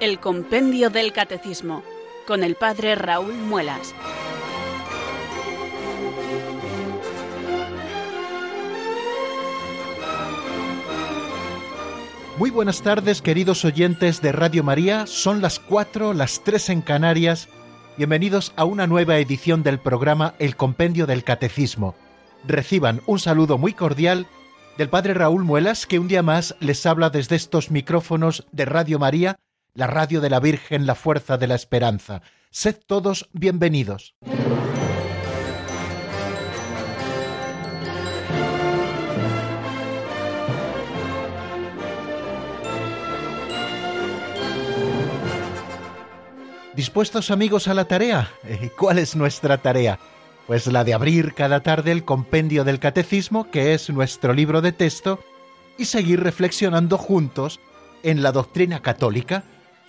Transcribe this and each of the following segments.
El Compendio del Catecismo, con el Padre Raúl Muelas. Muy buenas tardes, queridos oyentes de Radio María. Son las cuatro, las tres en Canarias. Bienvenidos a una nueva edición del programa El Compendio del Catecismo. Reciban un saludo muy cordial del Padre Raúl Muelas, que un día más les habla desde estos micrófonos de Radio María, la radio de la Virgen, la fuerza de la esperanza. Sed todos bienvenidos. ¿Dispuestos amigos a la tarea? ¿Cuál es nuestra tarea? Pues la de abrir cada tarde el compendio del catecismo, que es nuestro libro de texto, y seguir reflexionando juntos en la doctrina católica,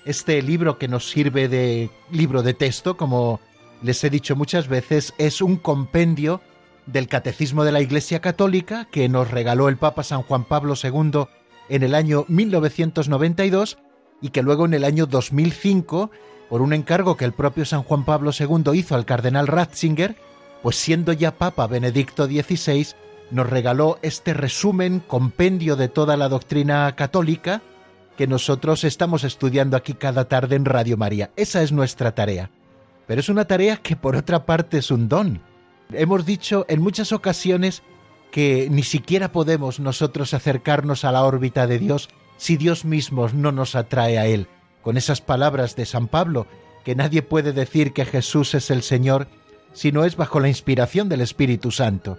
este libro que nos sirve de libro de texto, como les he dicho muchas veces, es un compendio del Catecismo de la Iglesia Católica que nos regaló el Papa San Juan Pablo II en el año 1992 y que luego en el año 2005, por un encargo que el propio San Juan Pablo II hizo al cardenal Ratzinger, pues siendo ya Papa Benedicto XVI, nos regaló este resumen, compendio de toda la doctrina católica, que nosotros estamos estudiando aquí cada tarde en Radio María. Esa es nuestra tarea. Pero es una tarea que por otra parte es un don. Hemos dicho en muchas ocasiones que ni siquiera podemos nosotros acercarnos a la órbita de Dios si Dios mismo no nos atrae a Él. Con esas palabras de San Pablo, que nadie puede decir que Jesús es el Señor si no es bajo la inspiración del Espíritu Santo.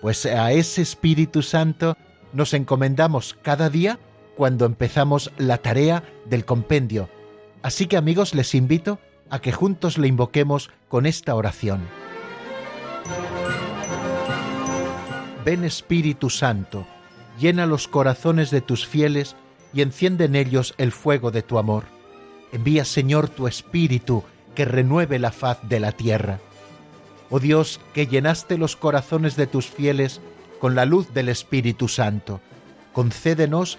Pues a ese Espíritu Santo nos encomendamos cada día cuando empezamos la tarea del compendio. Así que amigos, les invito a que juntos le invoquemos con esta oración. Ven Espíritu Santo, llena los corazones de tus fieles y enciende en ellos el fuego de tu amor. Envía Señor tu Espíritu que renueve la faz de la tierra. Oh Dios, que llenaste los corazones de tus fieles con la luz del Espíritu Santo, concédenos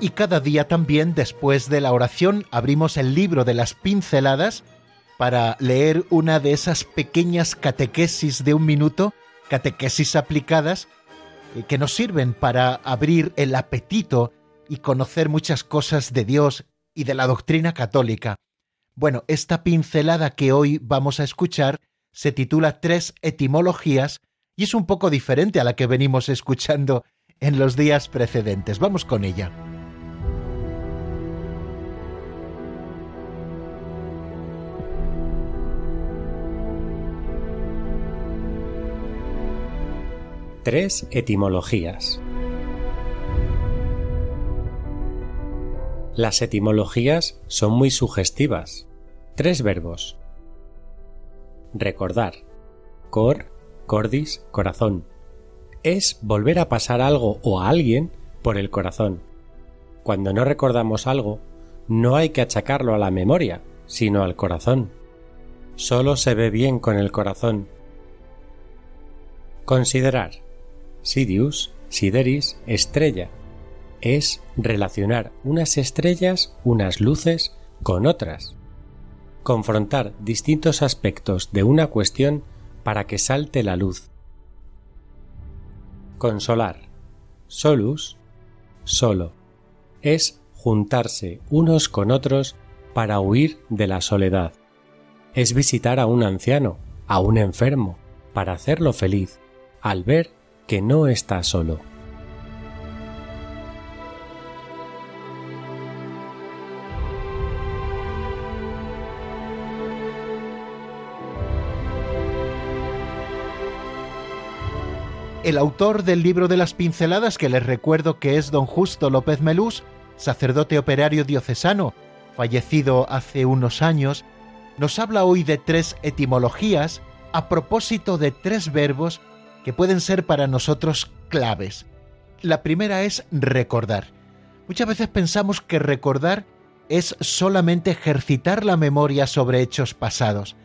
Y cada día también, después de la oración, abrimos el libro de las pinceladas para leer una de esas pequeñas catequesis de un minuto, catequesis aplicadas, eh, que nos sirven para abrir el apetito y conocer muchas cosas de Dios y de la doctrina católica. Bueno, esta pincelada que hoy vamos a escuchar se titula Tres etimologías y es un poco diferente a la que venimos escuchando en los días precedentes. Vamos con ella. Tres etimologías. Las etimologías son muy sugestivas. Tres verbos. Recordar. Cor, cordis, corazón. Es volver a pasar algo o a alguien por el corazón. Cuando no recordamos algo, no hay que achacarlo a la memoria, sino al corazón. Solo se ve bien con el corazón. Considerar Sidius, Sideris, estrella. Es relacionar unas estrellas, unas luces, con otras. Confrontar distintos aspectos de una cuestión para que salte la luz. Consolar. Solus, solo. Es juntarse unos con otros para huir de la soledad. Es visitar a un anciano, a un enfermo, para hacerlo feliz, al ver que no está solo. El autor del libro de las pinceladas, que les recuerdo que es don Justo López Melús, sacerdote operario diocesano fallecido hace unos años, nos habla hoy de tres etimologías a propósito de tres verbos que pueden ser para nosotros claves. La primera es recordar. Muchas veces pensamos que recordar es solamente ejercitar la memoria sobre hechos pasados.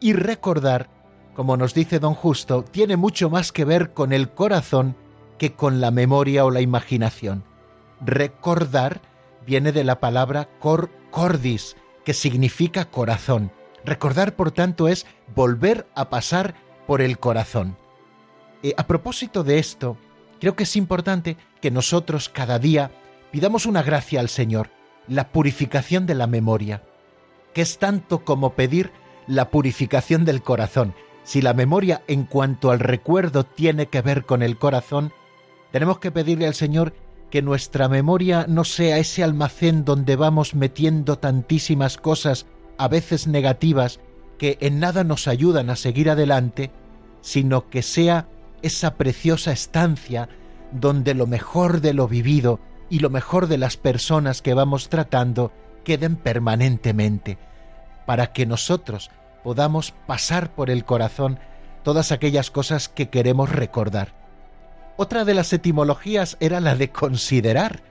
Y recordar, como nos dice don Justo, tiene mucho más que ver con el corazón que con la memoria o la imaginación. Recordar viene de la palabra cor cordis, que significa corazón. Recordar, por tanto, es volver a pasar por el corazón. Eh, a propósito de esto, creo que es importante que nosotros cada día pidamos una gracia al Señor, la purificación de la memoria, que es tanto como pedir la purificación del corazón. Si la memoria en cuanto al recuerdo tiene que ver con el corazón, tenemos que pedirle al Señor que nuestra memoria no sea ese almacén donde vamos metiendo tantísimas cosas, a veces negativas, que en nada nos ayudan a seguir adelante, sino que sea esa preciosa estancia donde lo mejor de lo vivido y lo mejor de las personas que vamos tratando queden permanentemente, para que nosotros podamos pasar por el corazón todas aquellas cosas que queremos recordar. Otra de las etimologías era la de considerar.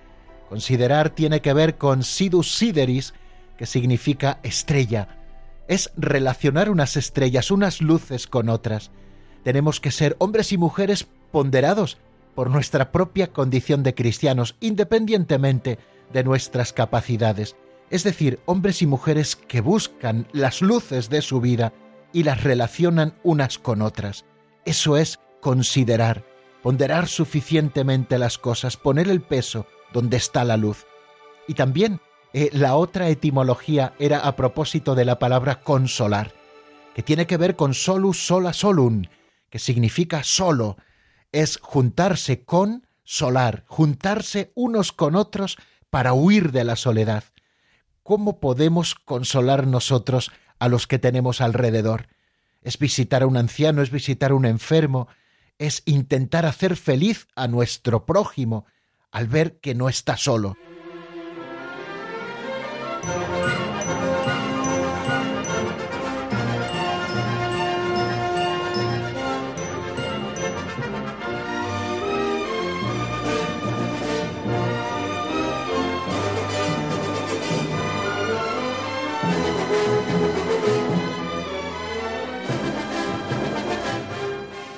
Considerar tiene que ver con sidus sideris, que significa estrella. Es relacionar unas estrellas, unas luces con otras. Tenemos que ser hombres y mujeres ponderados por nuestra propia condición de cristianos, independientemente de nuestras capacidades. Es decir, hombres y mujeres que buscan las luces de su vida y las relacionan unas con otras. Eso es considerar ponderar suficientemente las cosas, poner el peso donde está la luz. Y también eh, la otra etimología era a propósito de la palabra consolar, que tiene que ver con solus sola solum, que significa solo, es juntarse con solar, juntarse unos con otros para huir de la soledad. ¿Cómo podemos consolar nosotros a los que tenemos alrededor? Es visitar a un anciano, es visitar a un enfermo, es intentar hacer feliz a nuestro prójimo al ver que no está solo.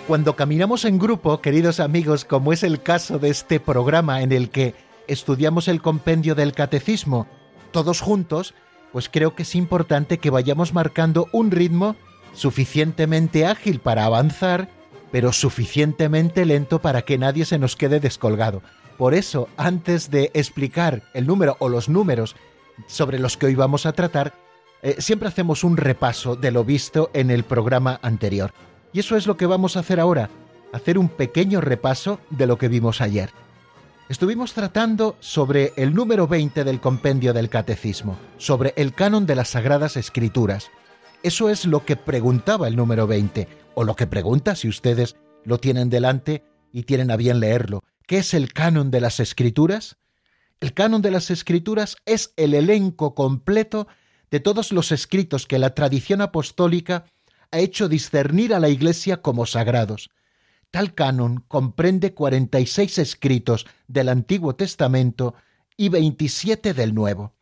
Cuando caminamos en grupo, queridos amigos, como es el caso de este programa en el que estudiamos el compendio del catecismo todos juntos, pues creo que es importante que vayamos marcando un ritmo suficientemente ágil para avanzar, pero suficientemente lento para que nadie se nos quede descolgado. Por eso, antes de explicar el número o los números sobre los que hoy vamos a tratar, eh, siempre hacemos un repaso de lo visto en el programa anterior. Y eso es lo que vamos a hacer ahora, hacer un pequeño repaso de lo que vimos ayer. Estuvimos tratando sobre el número 20 del compendio del Catecismo, sobre el canon de las Sagradas Escrituras. Eso es lo que preguntaba el número 20, o lo que pregunta si ustedes lo tienen delante y tienen a bien leerlo. ¿Qué es el canon de las Escrituras? El canon de las Escrituras es el elenco completo de todos los escritos que la tradición apostólica ha hecho discernir a la Iglesia como sagrados. Tal canon comprende 46 escritos del Antiguo Testamento y 27 del Nuevo.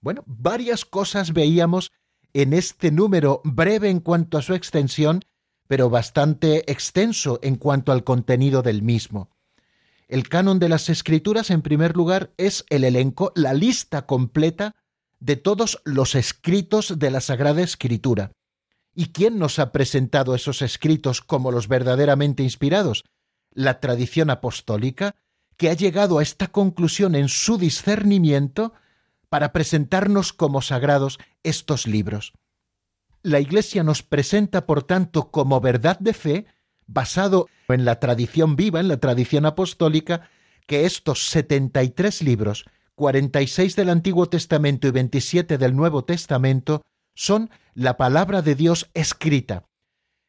Bueno, varias cosas veíamos en este número breve en cuanto a su extensión, pero bastante extenso en cuanto al contenido del mismo. El canon de las escrituras, en primer lugar, es el elenco, la lista completa de todos los escritos de la Sagrada Escritura. ¿Y quién nos ha presentado esos escritos como los verdaderamente inspirados? La tradición apostólica, que ha llegado a esta conclusión en su discernimiento para presentarnos como sagrados estos libros. La Iglesia nos presenta, por tanto, como verdad de fe, basado en la tradición viva, en la tradición apostólica, que estos 73 libros, 46 del Antiguo Testamento y 27 del Nuevo Testamento, son la palabra de Dios escrita.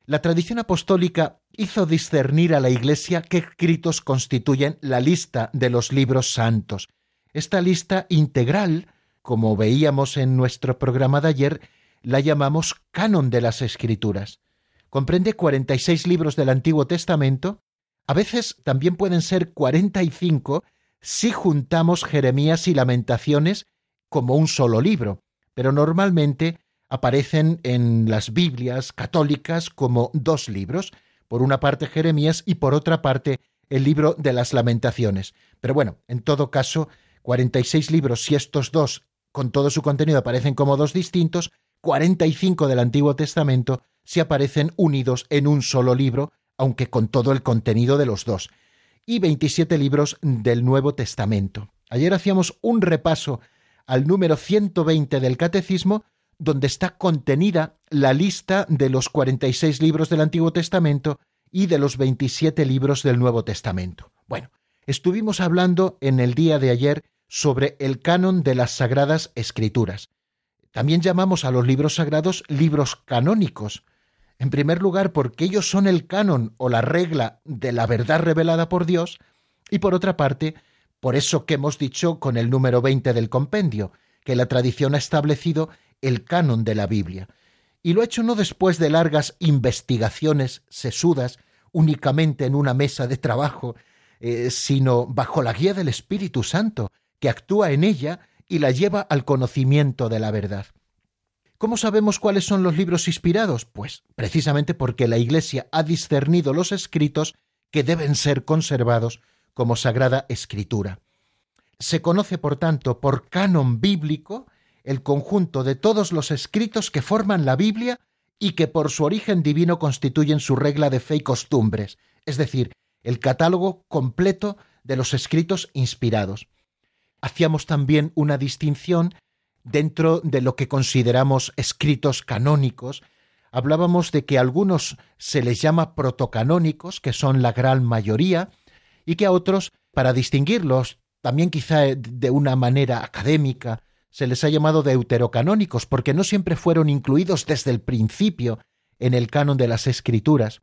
La tradición apostólica hizo discernir a la Iglesia qué escritos constituyen la lista de los libros santos. Esta lista integral como veíamos en nuestro programa de ayer, la llamamos canon de las escrituras. Comprende 46 libros del Antiguo Testamento, a veces también pueden ser 45 si juntamos Jeremías y Lamentaciones como un solo libro, pero normalmente aparecen en las Biblias católicas como dos libros, por una parte Jeremías y por otra parte el libro de las lamentaciones. Pero bueno, en todo caso, 46 libros, si estos dos con todo su contenido aparecen como dos distintos, 45 del Antiguo Testamento si aparecen unidos en un solo libro, aunque con todo el contenido de los dos, y 27 libros del Nuevo Testamento. Ayer hacíamos un repaso al número 120 del Catecismo, donde está contenida la lista de los 46 libros del Antiguo Testamento y de los 27 libros del Nuevo Testamento. Bueno, estuvimos hablando en el día de ayer sobre el canon de las Sagradas Escrituras. También llamamos a los libros sagrados libros canónicos. En primer lugar, porque ellos son el canon o la regla de la verdad revelada por Dios, y por otra parte, por eso que hemos dicho con el número 20 del compendio, que la tradición ha establecido el canon de la Biblia. Y lo ha hecho no después de largas investigaciones sesudas, únicamente en una mesa de trabajo, eh, sino bajo la guía del Espíritu Santo, que actúa en ella y la lleva al conocimiento de la verdad. ¿Cómo sabemos cuáles son los libros inspirados? Pues precisamente porque la Iglesia ha discernido los escritos que deben ser conservados como sagrada escritura. Se conoce, por tanto, por canon bíblico el conjunto de todos los escritos que forman la Biblia y que por su origen divino constituyen su regla de fe y costumbres, es decir, el catálogo completo de los escritos inspirados. Hacíamos también una distinción dentro de lo que consideramos escritos canónicos. Hablábamos de que a algunos se les llama protocanónicos, que son la gran mayoría, y que a otros, para distinguirlos, también quizá de una manera académica, se les ha llamado deuterocanónicos porque no siempre fueron incluidos desde el principio en el canon de las escrituras.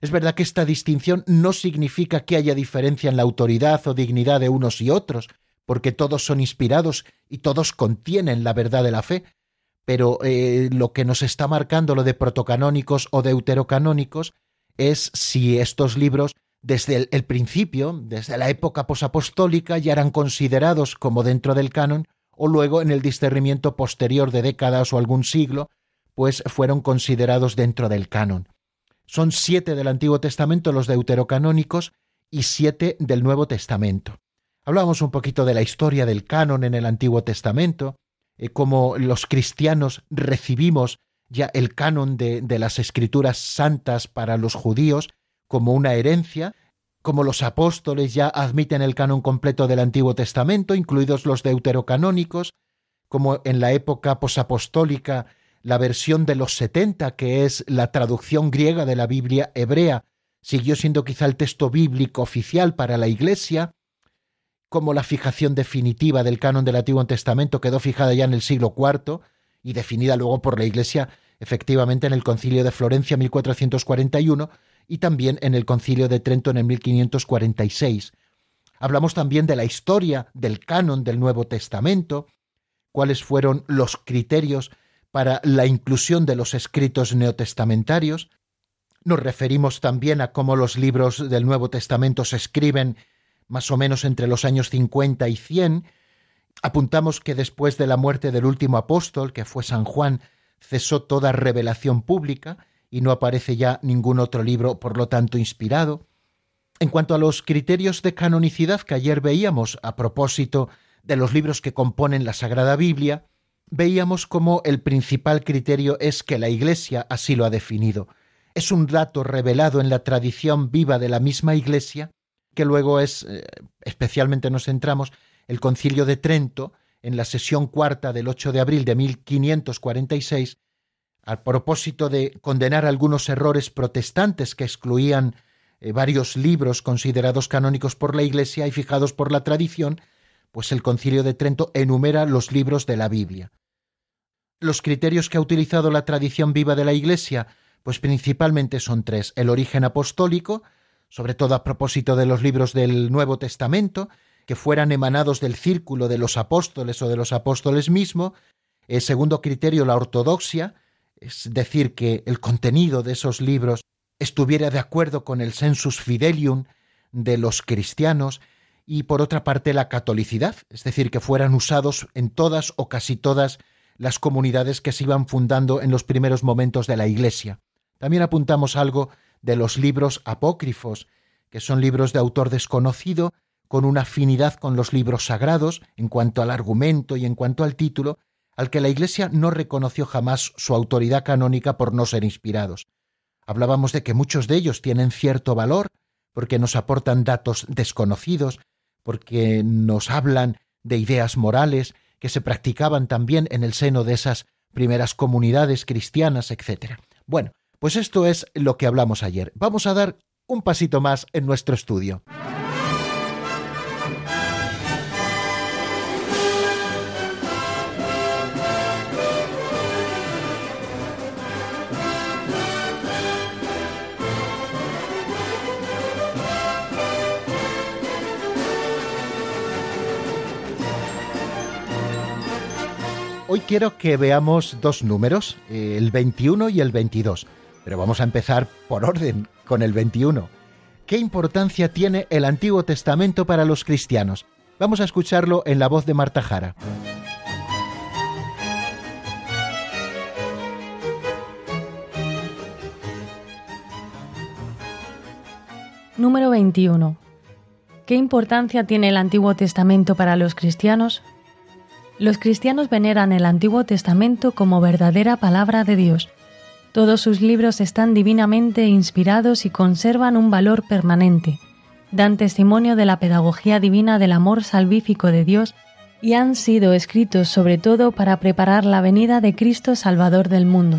Es verdad que esta distinción no significa que haya diferencia en la autoridad o dignidad de unos y otros, porque todos son inspirados y todos contienen la verdad de la fe, pero eh, lo que nos está marcando lo de protocanónicos o deuterocanónicos es si estos libros desde el principio, desde la época posapostólica, ya eran considerados como dentro del canon o luego en el discernimiento posterior de décadas o algún siglo, pues fueron considerados dentro del canon. Son siete del Antiguo Testamento los deuterocanónicos y siete del Nuevo Testamento. Hablamos un poquito de la historia del canon en el Antiguo Testamento, eh, cómo los cristianos recibimos ya el canon de, de las escrituras santas para los judíos como una herencia, como los apóstoles ya admiten el canon completo del Antiguo Testamento, incluidos los deuterocanónicos, como en la época posapostólica la versión de los setenta, que es la traducción griega de la Biblia hebrea, siguió siendo quizá el texto bíblico oficial para la Iglesia, como la fijación definitiva del canon del Antiguo Testamento quedó fijada ya en el siglo IV y definida luego por la Iglesia efectivamente en el Concilio de Florencia 1441, y también en el Concilio de Trento en el 1546. Hablamos también de la historia del canon del Nuevo Testamento, cuáles fueron los criterios para la inclusión de los escritos neotestamentarios. Nos referimos también a cómo los libros del Nuevo Testamento se escriben más o menos entre los años 50 y 100. Apuntamos que después de la muerte del último apóstol, que fue San Juan, cesó toda revelación pública y no aparece ya ningún otro libro, por lo tanto, inspirado. En cuanto a los criterios de canonicidad que ayer veíamos a propósito de los libros que componen la Sagrada Biblia, veíamos como el principal criterio es que la Iglesia así lo ha definido. Es un dato revelado en la tradición viva de la misma Iglesia, que luego es, eh, especialmente nos centramos, el Concilio de Trento, en la sesión cuarta del 8 de abril de 1546, a propósito de condenar algunos errores protestantes que excluían eh, varios libros considerados canónicos por la Iglesia y fijados por la tradición, pues el Concilio de Trento enumera los libros de la Biblia. Los criterios que ha utilizado la tradición viva de la Iglesia, pues principalmente son tres. El origen apostólico, sobre todo a propósito de los libros del Nuevo Testamento, que fueran emanados del círculo de los apóstoles o de los apóstoles mismo. El segundo criterio, la ortodoxia, es decir, que el contenido de esos libros estuviera de acuerdo con el sensus fidelium de los cristianos y por otra parte la catolicidad, es decir, que fueran usados en todas o casi todas las comunidades que se iban fundando en los primeros momentos de la Iglesia. También apuntamos algo de los libros apócrifos, que son libros de autor desconocido, con una afinidad con los libros sagrados en cuanto al argumento y en cuanto al título, al que la Iglesia no reconoció jamás su autoridad canónica por no ser inspirados. Hablábamos de que muchos de ellos tienen cierto valor, porque nos aportan datos desconocidos, porque nos hablan de ideas morales que se practicaban también en el seno de esas primeras comunidades cristianas, etc. Bueno, pues esto es lo que hablamos ayer. Vamos a dar un pasito más en nuestro estudio. Quiero que veamos dos números, eh, el 21 y el 22, pero vamos a empezar por orden con el 21. ¿Qué importancia tiene el Antiguo Testamento para los cristianos? Vamos a escucharlo en la voz de Marta Jara. Número 21. ¿Qué importancia tiene el Antiguo Testamento para los cristianos? Los cristianos veneran el Antiguo Testamento como verdadera palabra de Dios. Todos sus libros están divinamente inspirados y conservan un valor permanente. Dan testimonio de la pedagogía divina del amor salvífico de Dios y han sido escritos sobre todo para preparar la venida de Cristo Salvador del mundo.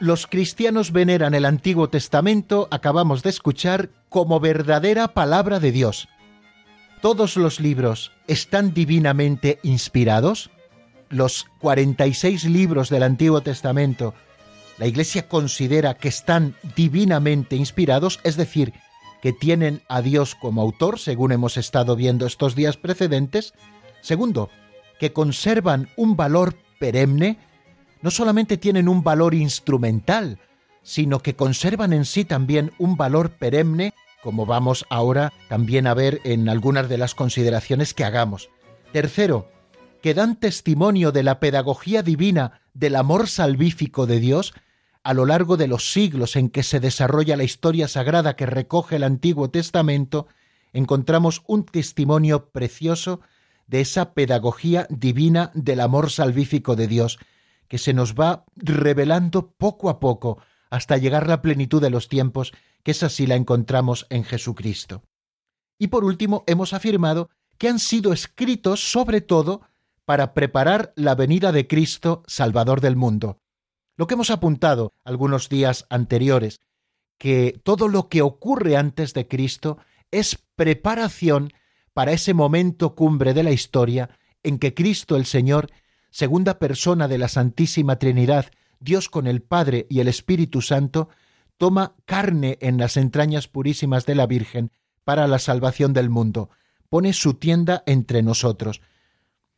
Los cristianos veneran el Antiguo Testamento, acabamos de escuchar, como verdadera palabra de Dios. ¿Todos los libros están divinamente inspirados? Los 46 libros del Antiguo Testamento, la Iglesia considera que están divinamente inspirados, es decir, que tienen a Dios como autor, según hemos estado viendo estos días precedentes. Segundo, que conservan un valor perenne, no solamente tienen un valor instrumental, sino que conservan en sí también un valor perenne, como vamos ahora también a ver en algunas de las consideraciones que hagamos. Tercero, que dan testimonio de la pedagogía divina del amor salvífico de Dios a lo largo de los siglos en que se desarrolla la historia sagrada que recoge el Antiguo Testamento, encontramos un testimonio precioso de esa pedagogía divina del amor salvífico de Dios, que se nos va revelando poco a poco hasta llegar la plenitud de los tiempos, que es así la encontramos en Jesucristo. Y por último, hemos afirmado que han sido escritos sobre todo para preparar la venida de Cristo, Salvador del mundo. Lo que hemos apuntado algunos días anteriores, que todo lo que ocurre antes de Cristo es preparación para ese momento cumbre de la historia en que Cristo el Señor segunda persona de la Santísima Trinidad, Dios con el Padre y el Espíritu Santo, toma carne en las entrañas purísimas de la Virgen para la salvación del mundo, pone su tienda entre nosotros.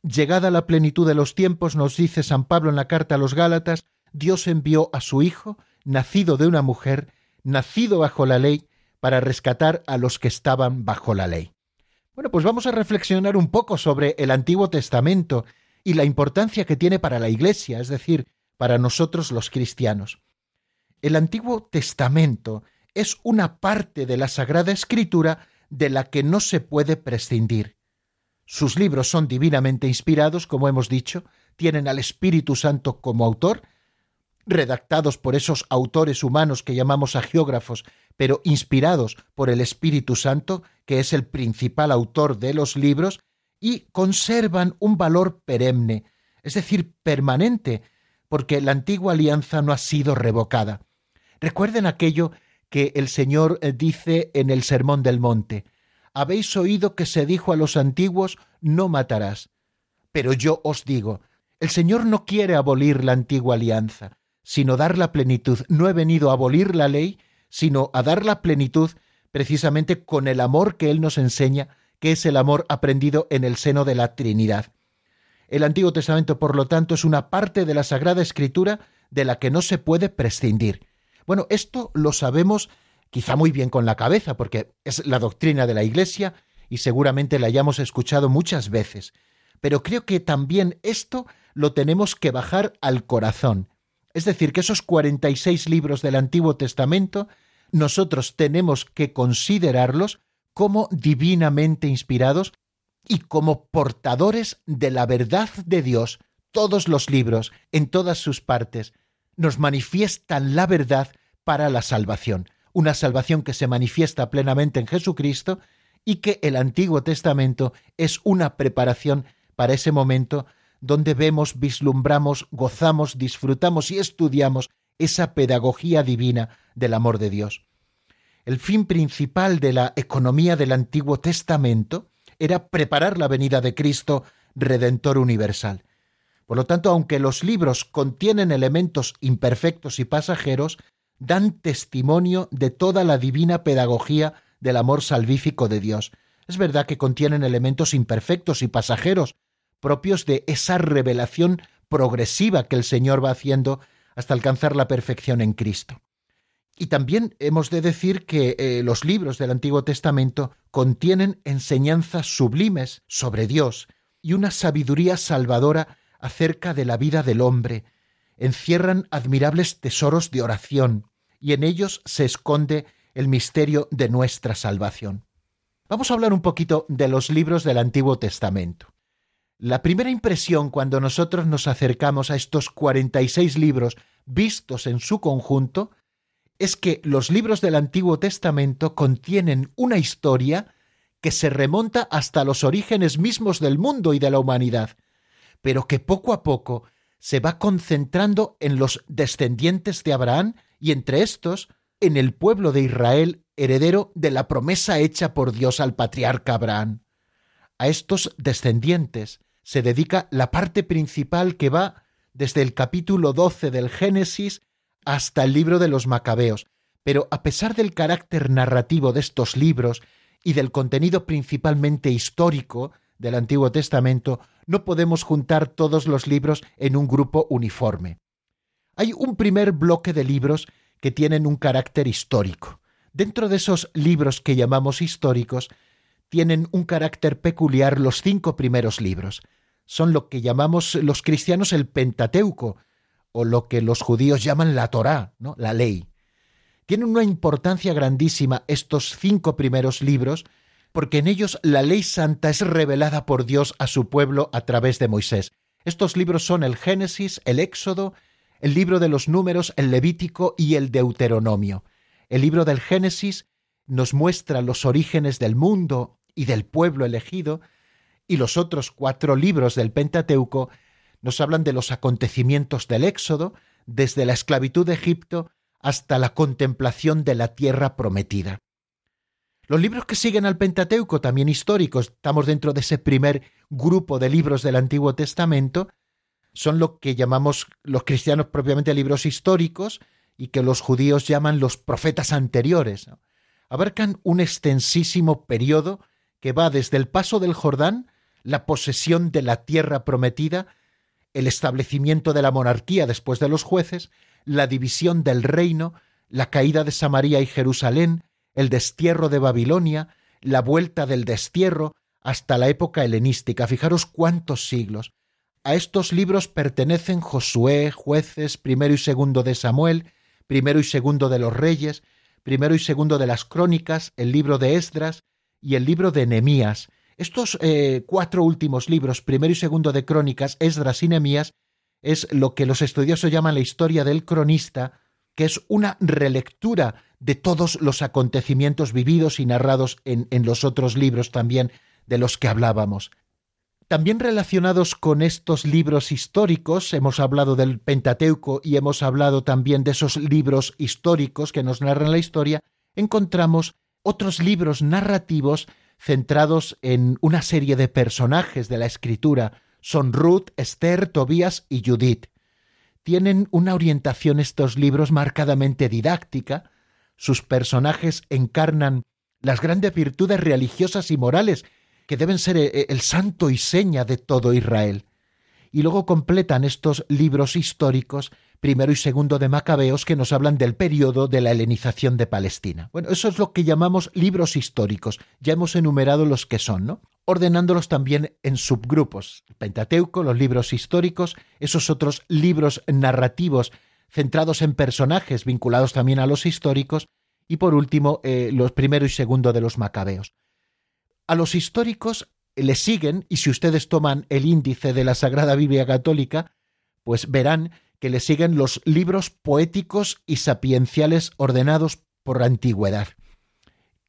Llegada la plenitud de los tiempos, nos dice San Pablo en la carta a los Gálatas, Dios envió a su Hijo, nacido de una mujer, nacido bajo la ley, para rescatar a los que estaban bajo la ley. Bueno, pues vamos a reflexionar un poco sobre el Antiguo Testamento y la importancia que tiene para la Iglesia, es decir, para nosotros los cristianos. El Antiguo Testamento es una parte de la Sagrada Escritura de la que no se puede prescindir. Sus libros son divinamente inspirados, como hemos dicho, tienen al Espíritu Santo como autor, redactados por esos autores humanos que llamamos agiógrafos, pero inspirados por el Espíritu Santo, que es el principal autor de los libros, y conservan un valor perenne, es decir, permanente, porque la antigua alianza no ha sido revocada. Recuerden aquello que el Señor eh, dice en el Sermón del Monte. Habéis oído que se dijo a los antiguos, no matarás. Pero yo os digo, el Señor no quiere abolir la antigua alianza, sino dar la plenitud. No he venido a abolir la ley, sino a dar la plenitud precisamente con el amor que Él nos enseña, que es el amor aprendido en el seno de la Trinidad. El Antiguo Testamento, por lo tanto, es una parte de la Sagrada Escritura de la que no se puede prescindir. Bueno, esto lo sabemos quizá muy bien con la cabeza, porque es la doctrina de la Iglesia y seguramente la hayamos escuchado muchas veces. Pero creo que también esto lo tenemos que bajar al corazón. Es decir, que esos 46 libros del Antiguo Testamento nosotros tenemos que considerarlos como divinamente inspirados y como portadores de la verdad de Dios. Todos los libros, en todas sus partes, nos manifiestan la verdad para la salvación, una salvación que se manifiesta plenamente en Jesucristo y que el Antiguo Testamento es una preparación para ese momento donde vemos, vislumbramos, gozamos, disfrutamos y estudiamos esa pedagogía divina del amor de Dios. El fin principal de la economía del Antiguo Testamento era preparar la venida de Cristo, Redentor universal. Por lo tanto, aunque los libros contienen elementos imperfectos y pasajeros, dan testimonio de toda la divina pedagogía del amor salvífico de Dios. Es verdad que contienen elementos imperfectos y pasajeros, propios de esa revelación progresiva que el Señor va haciendo hasta alcanzar la perfección en Cristo. Y también hemos de decir que eh, los libros del Antiguo Testamento contienen enseñanzas sublimes sobre Dios y una sabiduría salvadora acerca de la vida del hombre. Encierran admirables tesoros de oración y en ellos se esconde el misterio de nuestra salvación. Vamos a hablar un poquito de los libros del Antiguo Testamento. La primera impresión cuando nosotros nos acercamos a estos 46 libros vistos en su conjunto es que los libros del Antiguo Testamento contienen una historia que se remonta hasta los orígenes mismos del mundo y de la humanidad, pero que poco a poco se va concentrando en los descendientes de Abraham y entre estos en el pueblo de Israel, heredero de la promesa hecha por Dios al patriarca Abraham. A estos descendientes se dedica la parte principal que va desde el capítulo 12 del Génesis hasta el libro de los Macabeos, pero a pesar del carácter narrativo de estos libros y del contenido principalmente histórico del Antiguo Testamento, no podemos juntar todos los libros en un grupo uniforme. Hay un primer bloque de libros que tienen un carácter histórico. Dentro de esos libros que llamamos históricos, tienen un carácter peculiar los cinco primeros libros. Son lo que llamamos los cristianos el Pentateuco, o lo que los judíos llaman la Torá, ¿no? la ley. Tienen una importancia grandísima estos cinco primeros libros, porque en ellos la ley santa es revelada por Dios a su pueblo a través de Moisés. Estos libros son el Génesis, el Éxodo, el libro de los números, el Levítico y el Deuteronomio. El libro del Génesis nos muestra los orígenes del mundo y del pueblo elegido, y los otros cuatro libros del Pentateuco nos hablan de los acontecimientos del Éxodo, desde la esclavitud de Egipto hasta la contemplación de la tierra prometida. Los libros que siguen al Pentateuco, también históricos, estamos dentro de ese primer grupo de libros del Antiguo Testamento, son lo que llamamos los cristianos propiamente libros históricos y que los judíos llaman los profetas anteriores. Abarcan un extensísimo periodo que va desde el paso del Jordán, la posesión de la tierra prometida, el establecimiento de la monarquía después de los jueces, la división del reino, la caída de Samaria y Jerusalén, el destierro de Babilonia, la vuelta del destierro hasta la época helenística. Fijaros cuántos siglos. A estos libros pertenecen Josué, jueces, primero y segundo de Samuel, primero y segundo de los reyes, primero y segundo de las crónicas, el libro de Esdras y el libro de Nehemías, estos eh, cuatro últimos libros, primero y segundo de Crónicas, Esdras y Nehemías, es lo que los estudiosos llaman la historia del cronista, que es una relectura de todos los acontecimientos vividos y narrados en, en los otros libros también de los que hablábamos. También relacionados con estos libros históricos, hemos hablado del Pentateuco y hemos hablado también de esos libros históricos que nos narran la historia, encontramos otros libros narrativos centrados en una serie de personajes de la escritura. Son Ruth, Esther, Tobías y Judith. tienen una orientación estos libros marcadamente didáctica, sus personajes encarnan las grandes virtudes religiosas y morales que deben ser eh, el santo y seña de todo Israel. Y luego completan estos libros históricos, primero y segundo de Macabeos, que nos hablan del periodo de la helenización de Palestina. Bueno, eso es lo que llamamos libros históricos. Ya hemos enumerado los que son, ¿no? Ordenándolos también en subgrupos. El Pentateuco, los libros históricos, esos otros libros narrativos centrados en personajes vinculados también a los históricos, y por último, eh, los primero y segundo de los macabeos. A los históricos le siguen, y si ustedes toman el índice de la Sagrada Biblia Católica, pues verán que le siguen los libros poéticos y sapienciales ordenados por antigüedad.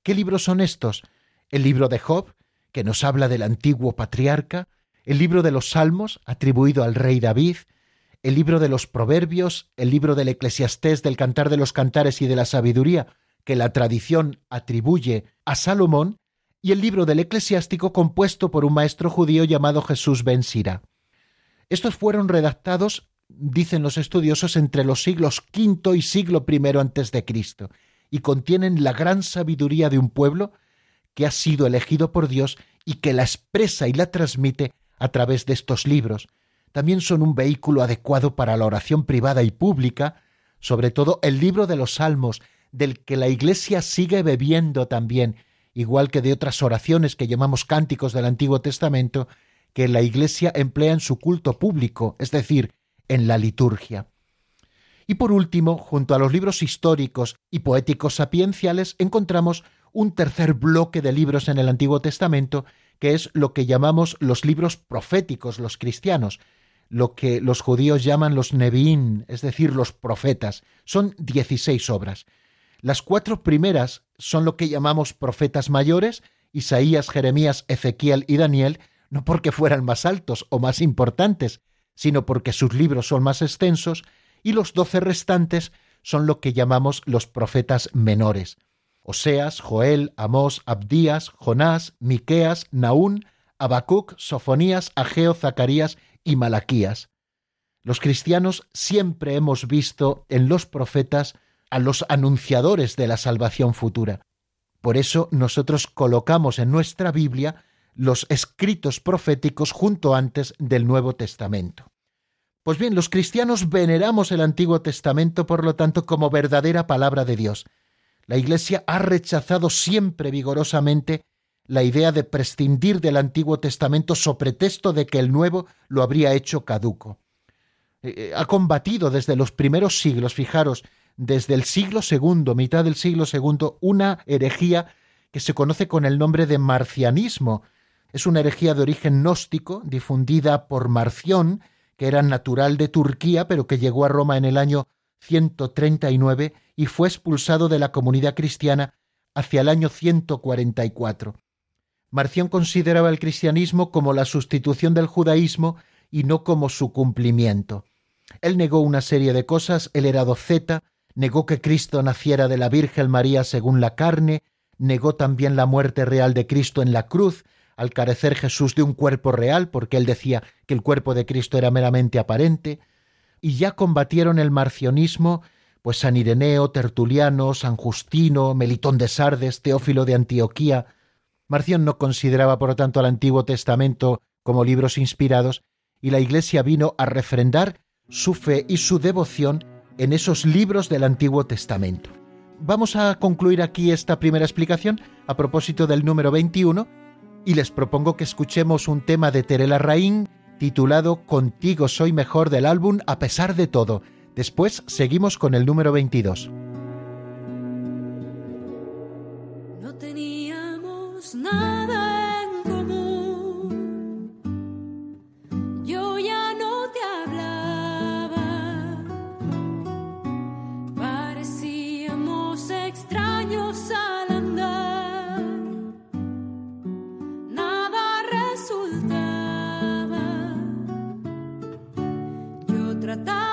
¿Qué libros son estos? El libro de Job, que nos habla del antiguo patriarca, el libro de los Salmos, atribuido al rey David, el libro de los Proverbios, el libro del Eclesiastés, del Cantar de los Cantares y de la Sabiduría, que la tradición atribuye a Salomón, y el libro del eclesiástico compuesto por un maestro judío llamado Jesús ben Sira. Estos fueron redactados, dicen los estudiosos, entre los siglos V y siglo I antes de Cristo, y contienen la gran sabiduría de un pueblo que ha sido elegido por Dios y que la expresa y la transmite a través de estos libros. También son un vehículo adecuado para la oración privada y pública, sobre todo el libro de los Salmos, del que la Iglesia sigue bebiendo también, igual que de otras oraciones que llamamos cánticos del Antiguo Testamento, que la Iglesia emplea en su culto público, es decir, en la liturgia. Y por último, junto a los libros históricos y poéticos sapienciales, encontramos un tercer bloque de libros en el Antiguo Testamento, que es lo que llamamos los libros proféticos, los cristianos, lo que los judíos llaman los Nevi'im, es decir, los profetas. Son dieciséis obras. Las cuatro primeras son lo que llamamos profetas mayores, Isaías, Jeremías, Ezequiel y Daniel, no porque fueran más altos o más importantes, sino porque sus libros son más extensos, y los doce restantes son lo que llamamos los profetas menores. Oseas, Joel, Amós, Abdías, Jonás, Miqueas, Naún, Abacuc, Sofonías, Ageo, Zacarías y Malaquías. Los cristianos siempre hemos visto en los profetas a los anunciadores de la salvación futura. Por eso nosotros colocamos en nuestra Biblia los escritos proféticos junto antes del Nuevo Testamento. Pues bien, los cristianos veneramos el Antiguo Testamento, por lo tanto, como verdadera palabra de Dios. La Iglesia ha rechazado siempre vigorosamente la idea de prescindir del Antiguo Testamento so pretexto de que el Nuevo lo habría hecho caduco. Eh, eh, ha combatido desde los primeros siglos, fijaros, desde el siglo II, mitad del siglo II, una herejía que se conoce con el nombre de marcianismo. Es una herejía de origen gnóstico, difundida por Marción, que era natural de Turquía, pero que llegó a Roma en el año 139 y fue expulsado de la comunidad cristiana hacia el año 144. Marción consideraba el cristianismo como la sustitución del judaísmo y no como su cumplimiento. Él negó una serie de cosas, él era doceta, negó que Cristo naciera de la Virgen María según la carne, negó también la muerte real de Cristo en la cruz, al carecer Jesús de un cuerpo real, porque él decía que el cuerpo de Cristo era meramente aparente, y ya combatieron el marcionismo, pues San Ireneo, Tertuliano, San Justino, Melitón de Sardes, Teófilo de Antioquía. Marción no consideraba, por lo tanto, al Antiguo Testamento como libros inspirados, y la Iglesia vino a refrendar su fe y su devoción en esos libros del Antiguo Testamento. Vamos a concluir aquí esta primera explicación a propósito del número 21 y les propongo que escuchemos un tema de Terela Raín titulado Contigo soy mejor del álbum A pesar de todo. Después seguimos con el número 22. No teníamos nada 그러다.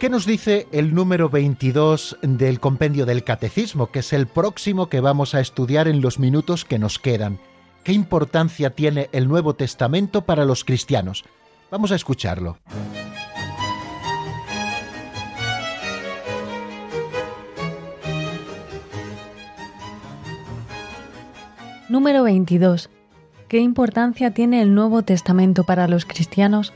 ¿Qué nos dice el número 22 del compendio del catecismo, que es el próximo que vamos a estudiar en los minutos que nos quedan? ¿Qué importancia tiene el Nuevo Testamento para los cristianos? Vamos a escucharlo. Número 22. ¿Qué importancia tiene el Nuevo Testamento para los cristianos?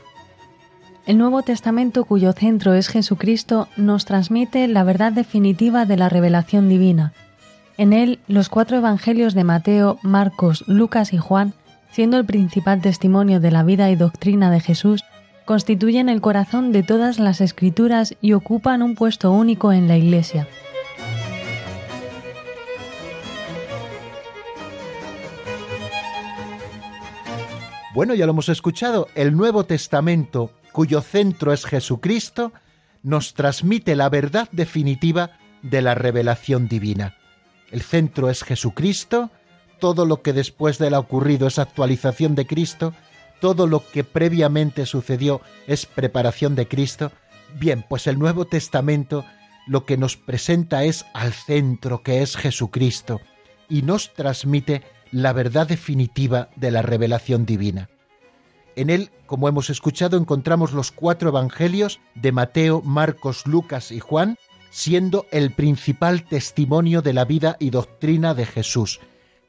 El Nuevo Testamento, cuyo centro es Jesucristo, nos transmite la verdad definitiva de la revelación divina. En él, los cuatro evangelios de Mateo, Marcos, Lucas y Juan, siendo el principal testimonio de la vida y doctrina de Jesús, constituyen el corazón de todas las escrituras y ocupan un puesto único en la Iglesia. Bueno, ya lo hemos escuchado, el Nuevo Testamento, cuyo centro es Jesucristo, nos transmite la verdad definitiva de la revelación divina. El centro es Jesucristo, todo lo que después de él ha ocurrido es actualización de Cristo, todo lo que previamente sucedió es preparación de Cristo. Bien, pues el Nuevo Testamento lo que nos presenta es al centro que es Jesucristo y nos transmite la verdad definitiva de la revelación divina. En él, como hemos escuchado, encontramos los cuatro evangelios de Mateo, Marcos, Lucas y Juan, siendo el principal testimonio de la vida y doctrina de Jesús.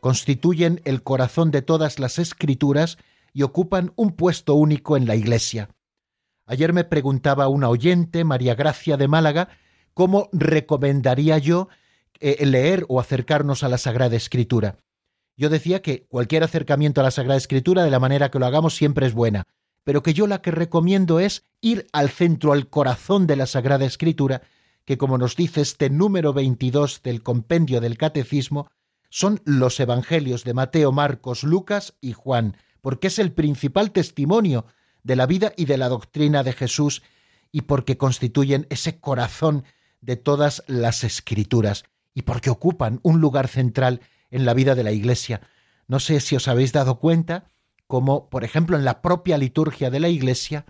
Constituyen el corazón de todas las escrituras y ocupan un puesto único en la Iglesia. Ayer me preguntaba una oyente, María Gracia de Málaga, cómo recomendaría yo eh, leer o acercarnos a la Sagrada Escritura. Yo decía que cualquier acercamiento a la Sagrada Escritura, de la manera que lo hagamos, siempre es buena, pero que yo la que recomiendo es ir al centro, al corazón de la Sagrada Escritura, que como nos dice este número 22 del compendio del Catecismo, son los Evangelios de Mateo, Marcos, Lucas y Juan, porque es el principal testimonio de la vida y de la doctrina de Jesús y porque constituyen ese corazón de todas las escrituras y porque ocupan un lugar central en la vida de la Iglesia. No sé si os habéis dado cuenta como, por ejemplo, en la propia liturgia de la Iglesia,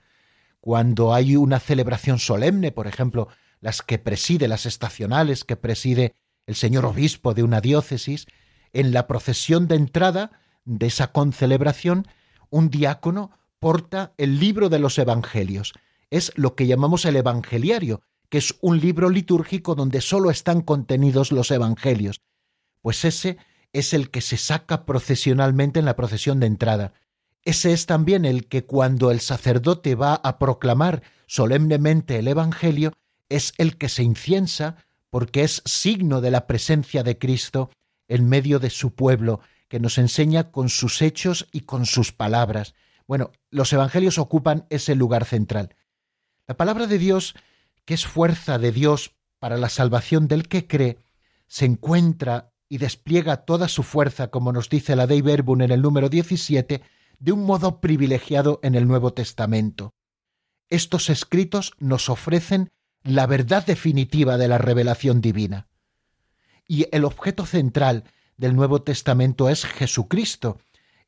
cuando hay una celebración solemne, por ejemplo, las que preside, las estacionales que preside el señor obispo de una diócesis, en la procesión de entrada de esa concelebración, un diácono porta el libro de los evangelios. Es lo que llamamos el evangeliario, que es un libro litúrgico donde solo están contenidos los evangelios pues ese es el que se saca procesionalmente en la procesión de entrada. Ese es también el que cuando el sacerdote va a proclamar solemnemente el Evangelio, es el que se inciensa porque es signo de la presencia de Cristo en medio de su pueblo, que nos enseña con sus hechos y con sus palabras. Bueno, los Evangelios ocupan ese lugar central. La palabra de Dios, que es fuerza de Dios para la salvación del que cree, se encuentra y despliega toda su fuerza, como nos dice la Dei Verbum en el número 17, de un modo privilegiado en el Nuevo Testamento. Estos escritos nos ofrecen la verdad definitiva de la revelación divina. Y el objeto central del Nuevo Testamento es Jesucristo,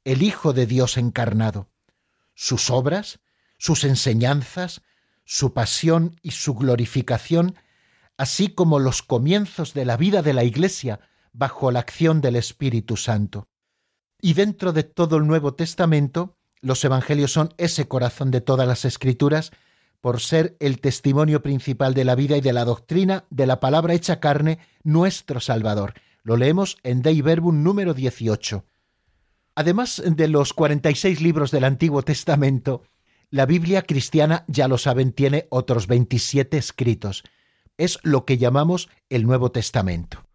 el Hijo de Dios encarnado. Sus obras, sus enseñanzas, su pasión y su glorificación, así como los comienzos de la vida de la Iglesia, bajo la acción del Espíritu Santo. Y dentro de todo el Nuevo Testamento, los Evangelios son ese corazón de todas las Escrituras, por ser el testimonio principal de la vida y de la doctrina de la palabra hecha carne, nuestro Salvador. Lo leemos en Dei Verbum número 18. Además de los 46 libros del Antiguo Testamento, la Biblia cristiana, ya lo saben, tiene otros 27 escritos. Es lo que llamamos el Nuevo Testamento.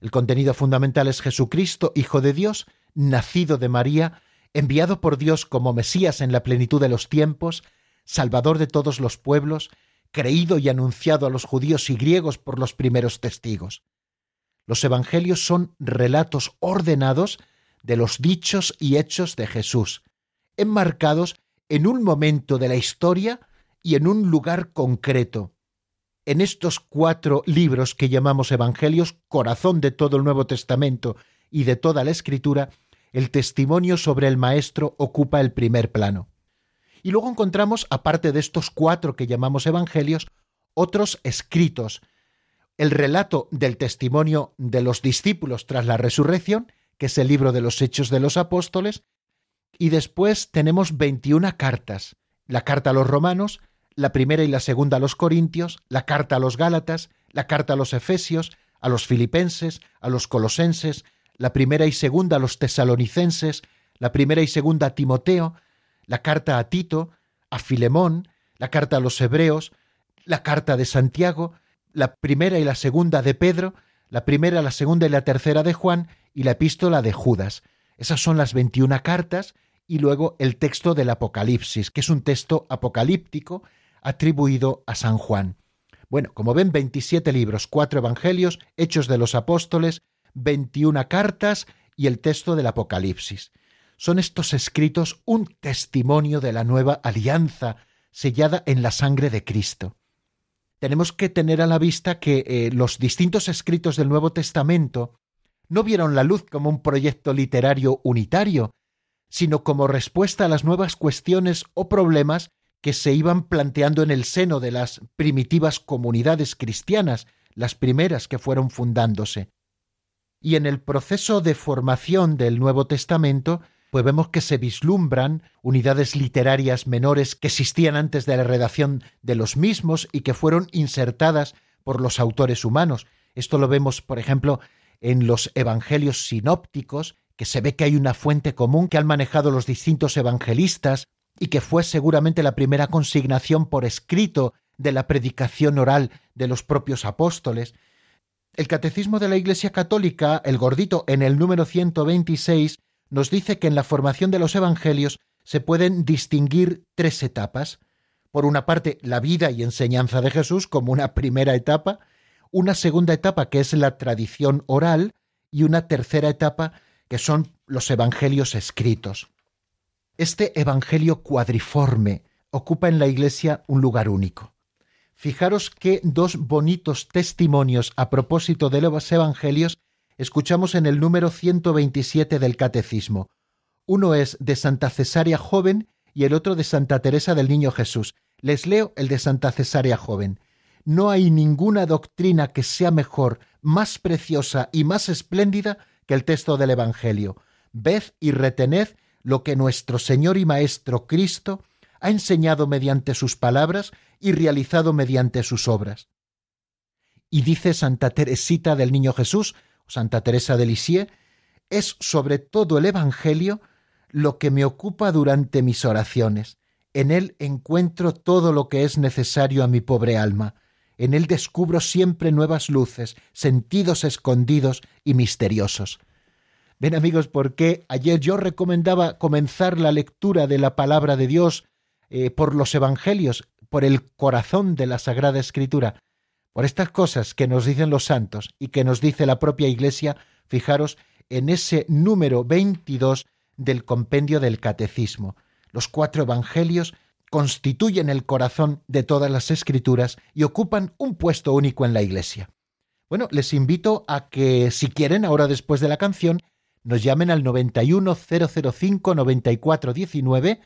El contenido fundamental es Jesucristo, Hijo de Dios, nacido de María, enviado por Dios como Mesías en la plenitud de los tiempos, Salvador de todos los pueblos, creído y anunciado a los judíos y griegos por los primeros testigos. Los Evangelios son relatos ordenados de los dichos y hechos de Jesús, enmarcados en un momento de la historia y en un lugar concreto, en estos cuatro libros que llamamos Evangelios, corazón de todo el Nuevo Testamento y de toda la Escritura, el testimonio sobre el Maestro ocupa el primer plano. Y luego encontramos, aparte de estos cuatro que llamamos Evangelios, otros escritos. El relato del testimonio de los discípulos tras la resurrección, que es el libro de los Hechos de los Apóstoles, y después tenemos 21 cartas, la carta a los romanos, la primera y la segunda a los corintios, la carta a los gálatas, la carta a los efesios, a los filipenses, a los colosenses, la primera y segunda a los tesalonicenses, la primera y segunda a Timoteo, la carta a Tito, a Filemón, la carta a los hebreos, la carta de Santiago, la primera y la segunda de Pedro, la primera, la segunda y la tercera de Juan y la epístola de Judas. Esas son las 21 cartas y luego el texto del Apocalipsis, que es un texto apocalíptico atribuido a San Juan. Bueno, como ven, 27 libros, cuatro evangelios, hechos de los apóstoles, 21 cartas y el texto del Apocalipsis. Son estos escritos un testimonio de la nueva alianza sellada en la sangre de Cristo. Tenemos que tener a la vista que eh, los distintos escritos del Nuevo Testamento no vieron la luz como un proyecto literario unitario, sino como respuesta a las nuevas cuestiones o problemas que se iban planteando en el seno de las primitivas comunidades cristianas, las primeras que fueron fundándose. Y en el proceso de formación del Nuevo Testamento, pues vemos que se vislumbran unidades literarias menores que existían antes de la redacción de los mismos y que fueron insertadas por los autores humanos. Esto lo vemos, por ejemplo, en los evangelios sinópticos, que se ve que hay una fuente común que han manejado los distintos evangelistas y que fue seguramente la primera consignación por escrito de la predicación oral de los propios apóstoles. El Catecismo de la Iglesia Católica, el gordito, en el número 126, nos dice que en la formación de los Evangelios se pueden distinguir tres etapas. Por una parte, la vida y enseñanza de Jesús como una primera etapa, una segunda etapa que es la tradición oral y una tercera etapa que son los Evangelios escritos. Este Evangelio cuadriforme ocupa en la Iglesia un lugar único. Fijaros qué dos bonitos testimonios a propósito de los Evangelios escuchamos en el número 127 del Catecismo. Uno es de Santa Cesárea Joven y el otro de Santa Teresa del Niño Jesús. Les leo el de Santa Cesárea Joven. No hay ninguna doctrina que sea mejor, más preciosa y más espléndida que el texto del Evangelio. Ved y retened lo que nuestro Señor y Maestro Cristo ha enseñado mediante sus palabras y realizado mediante sus obras. Y dice Santa Teresita del Niño Jesús, Santa Teresa de Lisieux, es sobre todo el Evangelio lo que me ocupa durante mis oraciones. En él encuentro todo lo que es necesario a mi pobre alma. En él descubro siempre nuevas luces, sentidos escondidos y misteriosos. Ven amigos, porque ayer yo recomendaba comenzar la lectura de la palabra de Dios eh, por los Evangelios, por el corazón de la Sagrada Escritura, por estas cosas que nos dicen los santos y que nos dice la propia Iglesia, fijaros en ese número 22 del compendio del Catecismo. Los cuatro Evangelios constituyen el corazón de todas las escrituras y ocupan un puesto único en la Iglesia. Bueno, les invito a que, si quieren, ahora después de la canción, nos llamen al 91005 9419,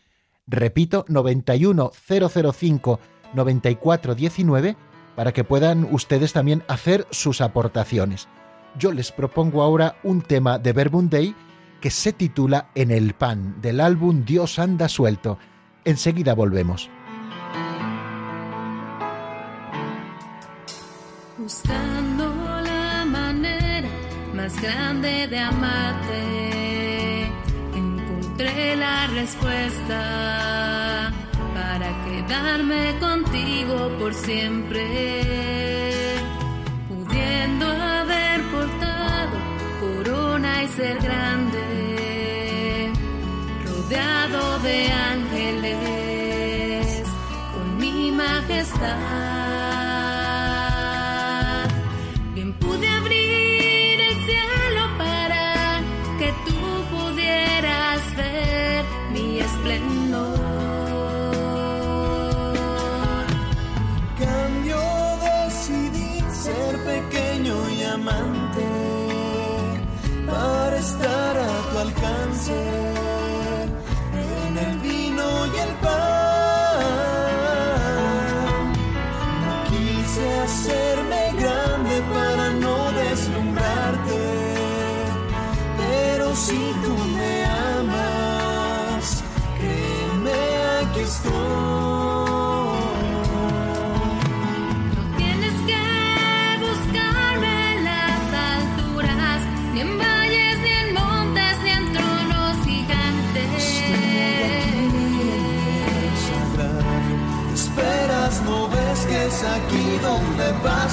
repito, 91005 9419, para que puedan ustedes también hacer sus aportaciones. Yo les propongo ahora un tema de Verbum Day que se titula En el pan, del álbum Dios anda suelto. Enseguida volvemos. Grande de amarte. Encontré la respuesta para quedarme contigo por siempre, pudiendo haber portado corona y ser grande, rodeado de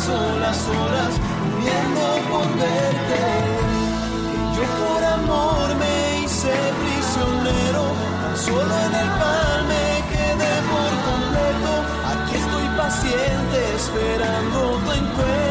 paso las horas muriendo por verte. Yo por amor me hice prisionero, tan solo en el pan me quedé por completo. Aquí estoy paciente esperando tu encuentro.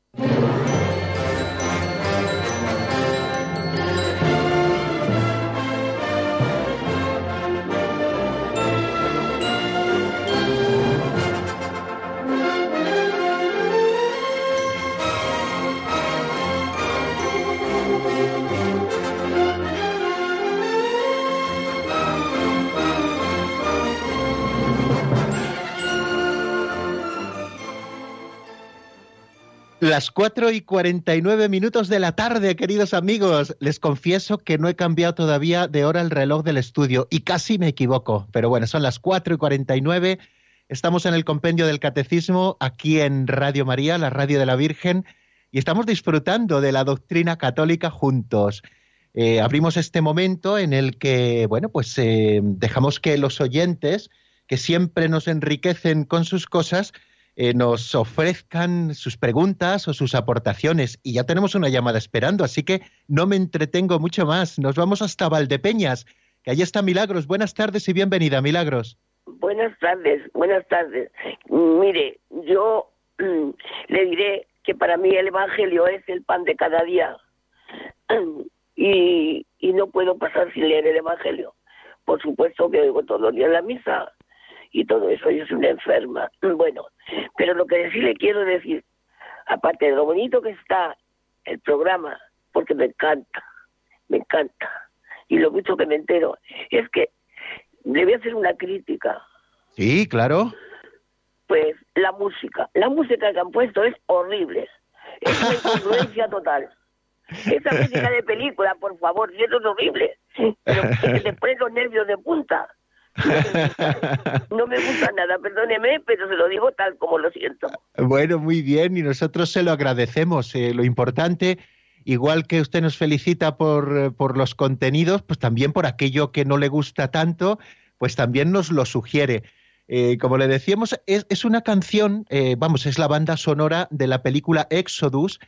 Las 4 y 49 minutos de la tarde, queridos amigos. Les confieso que no he cambiado todavía de hora el reloj del estudio y casi me equivoco. Pero bueno, son las 4 y 49. Estamos en el compendio del catecismo aquí en Radio María, la radio de la Virgen, y estamos disfrutando de la doctrina católica juntos. Eh, abrimos este momento en el que, bueno, pues eh, dejamos que los oyentes, que siempre nos enriquecen con sus cosas, eh, nos ofrezcan sus preguntas o sus aportaciones. Y ya tenemos una llamada esperando, así que no me entretengo mucho más. Nos vamos hasta Valdepeñas, que allí está Milagros. Buenas tardes y bienvenida, Milagros. Buenas tardes, buenas tardes. Mire, yo mm, le diré que para mí el Evangelio es el pan de cada día y, y no puedo pasar sin leer el Evangelio. Por supuesto que oigo todos los días la misa y todo eso, yo soy una enferma. Bueno, pero lo que sí le quiero decir, aparte de lo bonito que está el programa, porque me encanta, me encanta, y lo mucho que me entero, es que le voy a hacer una crítica. Sí, claro. Pues la música, la música que han puesto es horrible, es una incongruencia total. Esa música de película, por favor, y eso es horrible, pero es que te pone los nervios de punta. No me gusta nada, perdóneme, pero se lo digo tal como lo siento. Bueno, muy bien, y nosotros se lo agradecemos. Eh, lo importante, igual que usted nos felicita por, eh, por los contenidos, pues también por aquello que no le gusta tanto, pues también nos lo sugiere. Eh, como le decíamos, es, es una canción, eh, vamos, es la banda sonora de la película Exodus,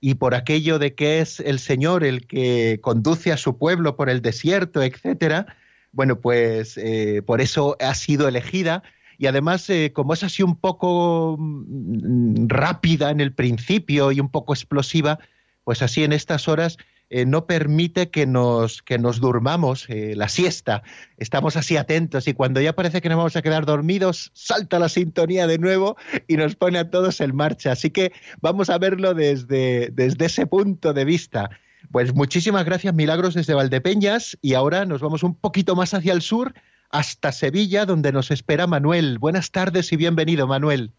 y por aquello de que es el Señor el que conduce a su pueblo por el desierto, etcétera, bueno, pues eh, por eso ha sido elegida. Y además, eh, como es así un poco mm, rápida en el principio y un poco explosiva, pues así en estas horas eh, no permite que nos, que nos durmamos la siesta. Estamos así atentos y cuando ya parece que nos vamos a quedar dormidos, salta la sintonía de nuevo y nos pone a todos en marcha. Así que vamos a verlo desde, desde ese punto de vista. Pues muchísimas gracias, Milagros, desde Valdepeñas. Y ahora nos vamos un poquito más hacia el sur, hasta Sevilla, donde nos espera Manuel. Buenas tardes y bienvenido, Manuel.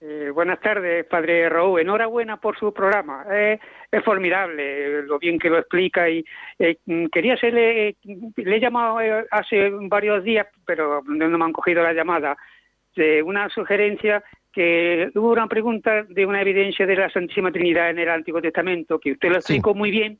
Eh, buenas tardes, padre Raúl. Enhorabuena por su programa. Eh, es formidable eh, lo bien que lo explica y eh, quería hacerle, le he llamado eh, hace varios días, pero no me han cogido la llamada, una sugerencia que hubo una pregunta de una evidencia de la Santísima Trinidad en el Antiguo Testamento, que usted lo Sí. explicó muy bien,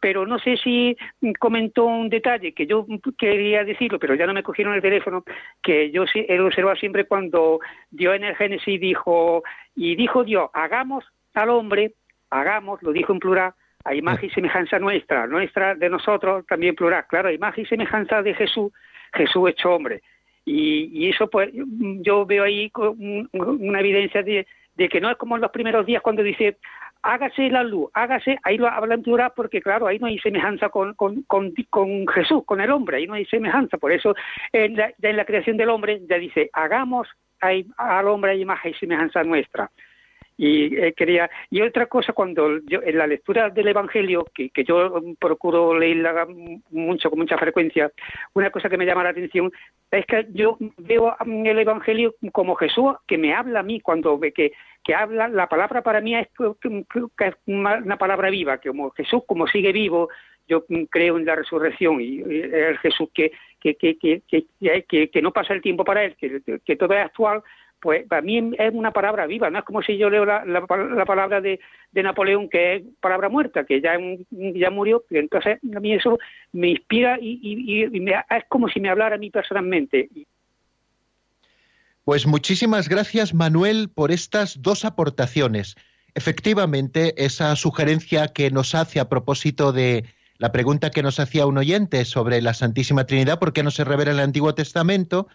pero no sé si comentó un detalle que yo quería decirlo, pero ya no me cogieron el teléfono, que yo he observado siempre cuando Dios en el Génesis dijo, y dijo Dios, hagamos al hombre, hagamos, lo dijo en plural, a imagen y semejanza nuestra, nuestra de nosotros también plural, claro, a imagen y semejanza de Jesús, Jesús hecho hombre. Y, y eso pues yo veo ahí una evidencia de, que no es como en los primeros días cuando dice hágase la luz, hágase, ahí lo habla en plural porque claro, ahí no hay semejanza con, con, con, con Jesús, con el hombre, ahí no hay semejanza, por eso en la, en la creación del hombre ya dice, hagamos al hombre a imagen y semejanza nuestra. Y eh, quería y otra cosa cuando yo en la lectura del Evangelio que, que yo mm, procuro leerla mucho con mucha frecuencia, una cosa que me llama la atención es que yo veo mm, el Evangelio como Jesús que me habla a mí cuando ve que que habla la palabra para mí es que, es una palabra viva que como Jesús como sigue vivo yo mm, creo en la resurrección y, el Jesús que que, que, que, que, no pasa el tiempo para él, que todo es actual, pues para mí es una palabra viva, no es como si yo leo la, la, la palabra de, Napoleón, que es palabra muerta, que ya, ya murió, entonces a mí eso me inspira y, y, y me, es como si me hablara a mí personalmente. Pues muchísimas gracias, Manuel, por estas dos aportaciones. Efectivamente, esa sugerencia que nos hace a propósito de la pregunta que nos hacía un oyente sobre la Santísima Trinidad, ¿por qué no se revela en el Antiguo Testamento?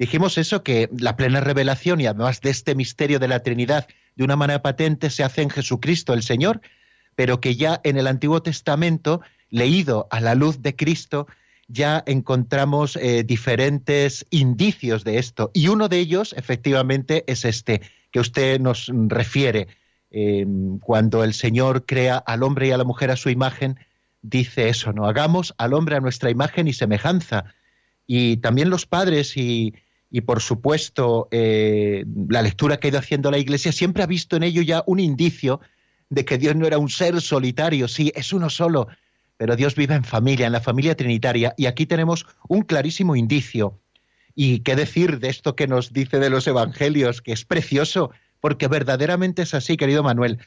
Dijimos eso, que la plena revelación y además de este misterio de la Trinidad de una manera patente se hace en Jesucristo el Señor, pero que ya en el Antiguo Testamento, leído a la luz de Cristo, ya encontramos eh, diferentes indicios de esto. Y uno de ellos, efectivamente, es este que usted nos refiere. Eh, cuando el Señor crea al hombre y a la mujer a su imagen, dice eso, ¿no? Hagamos al hombre a nuestra imagen y semejanza. Y también los padres y, y por supuesto, eh, la lectura que ha ido haciendo la Iglesia siempre ha visto en ello ya un indicio de que Dios no era un ser solitario, sí, es uno solo, pero Dios vive en familia, en la familia trinitaria, y aquí tenemos un clarísimo indicio. Y qué decir de esto que nos dice de los evangelios, que es precioso, porque verdaderamente es así, querido Manuel.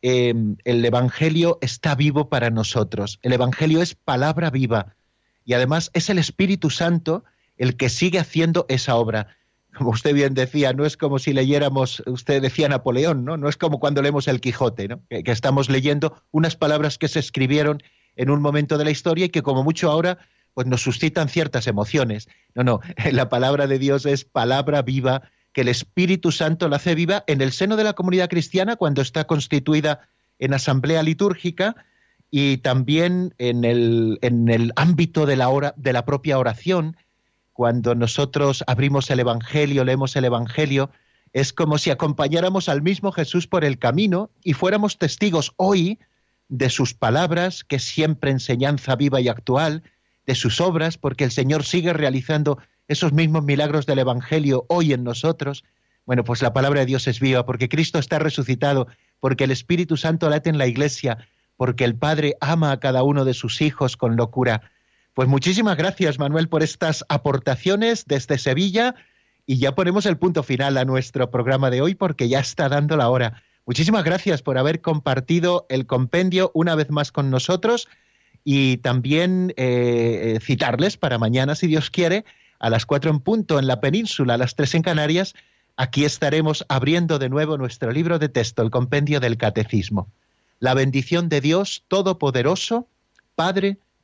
Eh, el evangelio está vivo para nosotros. El evangelio es palabra viva. Y además es el Espíritu Santo el que sigue haciendo esa obra. Como usted bien decía, no es como si leyéramos, usted decía Napoleón, ¿no? No es como cuando leemos el Quijote, ¿no? Que, estamos leyendo unas palabras que se escribieron en un momento de la historia y que como mucho ahora pues nos suscitan ciertas emociones. No, no, la palabra de Dios es palabra viva que el Espíritu Santo la hace viva en el seno de la comunidad cristiana cuando está constituida en asamblea litúrgica y también en el, en el ámbito de la, hora, de la propia oración, cuando nosotros abrimos el Evangelio, leemos el Evangelio, es como si acompañáramos al mismo Jesús por el camino y fuéramos testigos hoy de sus palabras, que es siempre enseñanza viva y actual, de sus obras, porque el Señor sigue realizando esos mismos milagros del Evangelio hoy en nosotros. Bueno, pues la palabra de Dios es viva, porque Cristo está resucitado, porque el Espíritu Santo late en la Iglesia, porque el Padre ama a cada uno de sus hijos con locura. Pues muchísimas gracias, Manuel, por estas aportaciones desde Sevilla y ya ponemos el punto final a nuestro programa de hoy porque ya está dando la hora. Muchísimas gracias por haber compartido el compendio una vez más con nosotros y también eh, citarles para mañana, si Dios quiere, a las cuatro en punto en la península, a las tres en Canarias. Aquí estaremos abriendo de nuevo nuestro libro de texto, el compendio del Catecismo. La bendición de Dios Todopoderoso, Padre,